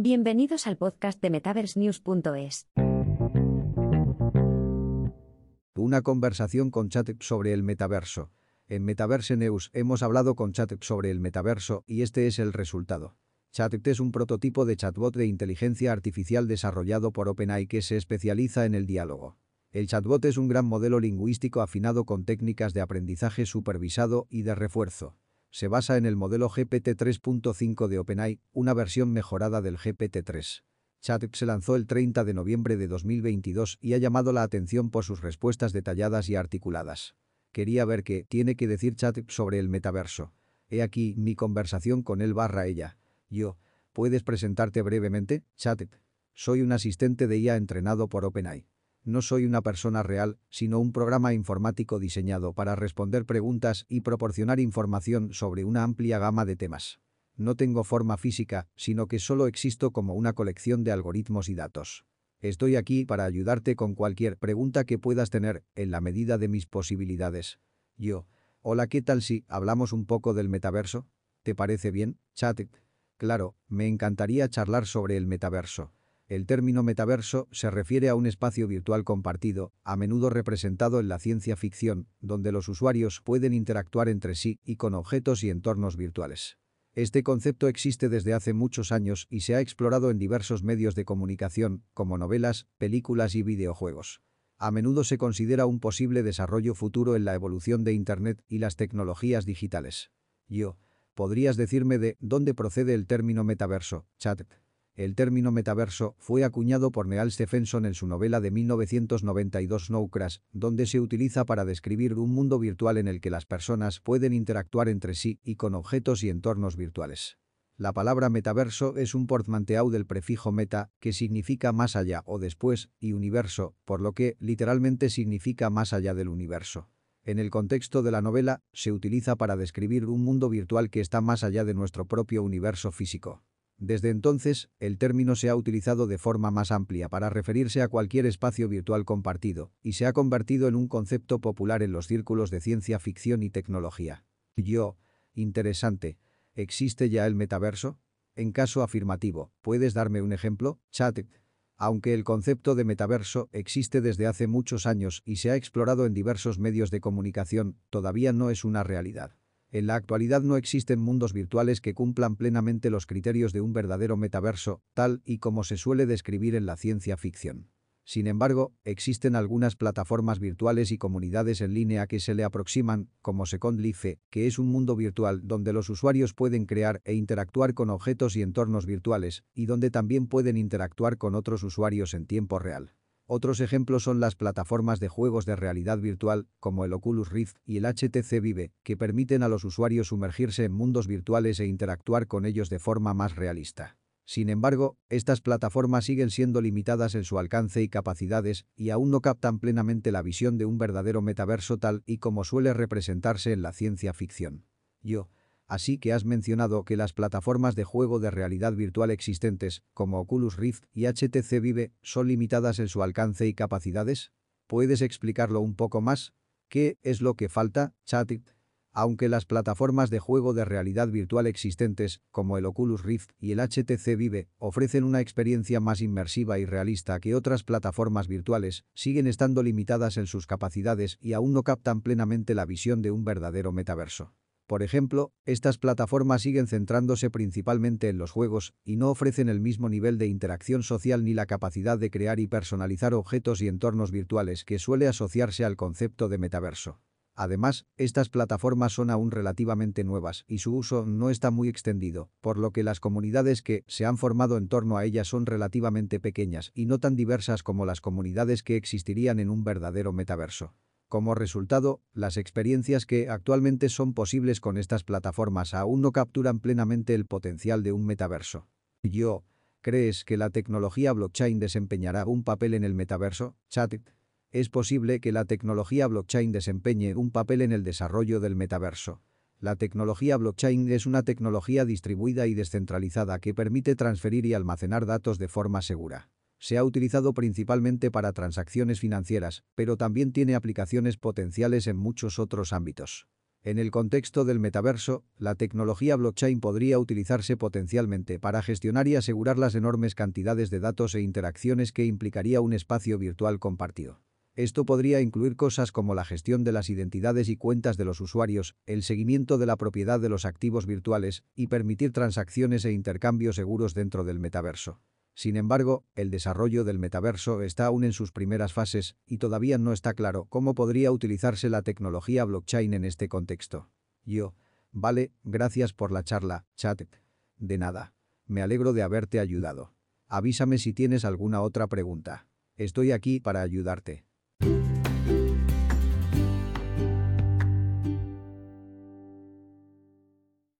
Bienvenidos al podcast de MetaverseNews.es. Una conversación con Chatep sobre el metaverso. En Metaverse News hemos hablado con Chatep sobre el metaverso y este es el resultado. Chatep es un prototipo de chatbot de inteligencia artificial desarrollado por OpenAI que se especializa en el diálogo. El chatbot es un gran modelo lingüístico afinado con técnicas de aprendizaje supervisado y de refuerzo. Se basa en el modelo GPT 3.5 de OpenAI, una versión mejorada del GPT-3. Chatbot se lanzó el 30 de noviembre de 2022 y ha llamado la atención por sus respuestas detalladas y articuladas. Quería ver qué tiene que decir Chatbot sobre el metaverso. He aquí mi conversación con él barra ella. Yo. ¿Puedes presentarte brevemente, Chatbot? Soy un asistente de IA entrenado por OpenAI. No soy una persona real, sino un programa informático diseñado para responder preguntas y proporcionar información sobre una amplia gama de temas. No tengo forma física, sino que solo existo como una colección de algoritmos y datos. Estoy aquí para ayudarte con cualquier pregunta que puedas tener, en la medida de mis posibilidades. Yo. Hola, ¿qué tal si hablamos un poco del metaverso? ¿Te parece bien, chat? Claro, me encantaría charlar sobre el metaverso. El término metaverso se refiere a un espacio virtual compartido, a menudo representado en la ciencia ficción, donde los usuarios pueden interactuar entre sí y con objetos y entornos virtuales. Este concepto existe desde hace muchos años y se ha explorado en diversos medios de comunicación, como novelas, películas y videojuegos. A menudo se considera un posible desarrollo futuro en la evolución de Internet y las tecnologías digitales. Yo. ¿Podrías decirme de dónde procede el término metaverso, chat? El término metaverso fue acuñado por Neal Stephenson en su novela de 1992 Snow Crash, donde se utiliza para describir un mundo virtual en el que las personas pueden interactuar entre sí y con objetos y entornos virtuales. La palabra metaverso es un portmanteau del prefijo meta, que significa más allá o después, y universo, por lo que literalmente significa más allá del universo. En el contexto de la novela, se utiliza para describir un mundo virtual que está más allá de nuestro propio universo físico. Desde entonces, el término se ha utilizado de forma más amplia para referirse a cualquier espacio virtual compartido, y se ha convertido en un concepto popular en los círculos de ciencia ficción y tecnología. Yo. Interesante. ¿Existe ya el metaverso? En caso afirmativo, ¿puedes darme un ejemplo? Chat. Aunque el concepto de metaverso existe desde hace muchos años y se ha explorado en diversos medios de comunicación, todavía no es una realidad. En la actualidad no existen mundos virtuales que cumplan plenamente los criterios de un verdadero metaverso, tal y como se suele describir en la ciencia ficción. Sin embargo, existen algunas plataformas virtuales y comunidades en línea que se le aproximan, como Second Life, que es un mundo virtual donde los usuarios pueden crear e interactuar con objetos y entornos virtuales, y donde también pueden interactuar con otros usuarios en tiempo real. Otros ejemplos son las plataformas de juegos de realidad virtual, como el Oculus Rift y el HTC Vive, que permiten a los usuarios sumergirse en mundos virtuales e interactuar con ellos de forma más realista. Sin embargo, estas plataformas siguen siendo limitadas en su alcance y capacidades y aún no captan plenamente la visión de un verdadero metaverso tal y como suele representarse en la ciencia ficción. Yo, Así que has mencionado que las plataformas de juego de realidad virtual existentes, como Oculus Rift y HTC Vive, son limitadas en su alcance y capacidades. ¿Puedes explicarlo un poco más? ¿Qué es lo que falta, Chatit? Aunque las plataformas de juego de realidad virtual existentes, como el Oculus Rift y el HTC Vive, ofrecen una experiencia más inmersiva y realista que otras plataformas virtuales, siguen estando limitadas en sus capacidades y aún no captan plenamente la visión de un verdadero metaverso. Por ejemplo, estas plataformas siguen centrándose principalmente en los juegos y no ofrecen el mismo nivel de interacción social ni la capacidad de crear y personalizar objetos y entornos virtuales que suele asociarse al concepto de metaverso. Además, estas plataformas son aún relativamente nuevas y su uso no está muy extendido, por lo que las comunidades que se han formado en torno a ellas son relativamente pequeñas y no tan diversas como las comunidades que existirían en un verdadero metaverso. Como resultado, las experiencias que actualmente son posibles con estas plataformas aún no capturan plenamente el potencial de un metaverso. Yo, ¿crees que la tecnología blockchain desempeñará un papel en el metaverso? Chat. Es posible que la tecnología blockchain desempeñe un papel en el desarrollo del metaverso. La tecnología blockchain es una tecnología distribuida y descentralizada que permite transferir y almacenar datos de forma segura. Se ha utilizado principalmente para transacciones financieras, pero también tiene aplicaciones potenciales en muchos otros ámbitos. En el contexto del metaverso, la tecnología blockchain podría utilizarse potencialmente para gestionar y asegurar las enormes cantidades de datos e interacciones que implicaría un espacio virtual compartido. Esto podría incluir cosas como la gestión de las identidades y cuentas de los usuarios, el seguimiento de la propiedad de los activos virtuales y permitir transacciones e intercambios seguros dentro del metaverso. Sin embargo, el desarrollo del metaverso está aún en sus primeras fases y todavía no está claro cómo podría utilizarse la tecnología blockchain en este contexto. Yo. Vale, gracias por la charla, chat. De nada. Me alegro de haberte ayudado. Avísame si tienes alguna otra pregunta. Estoy aquí para ayudarte.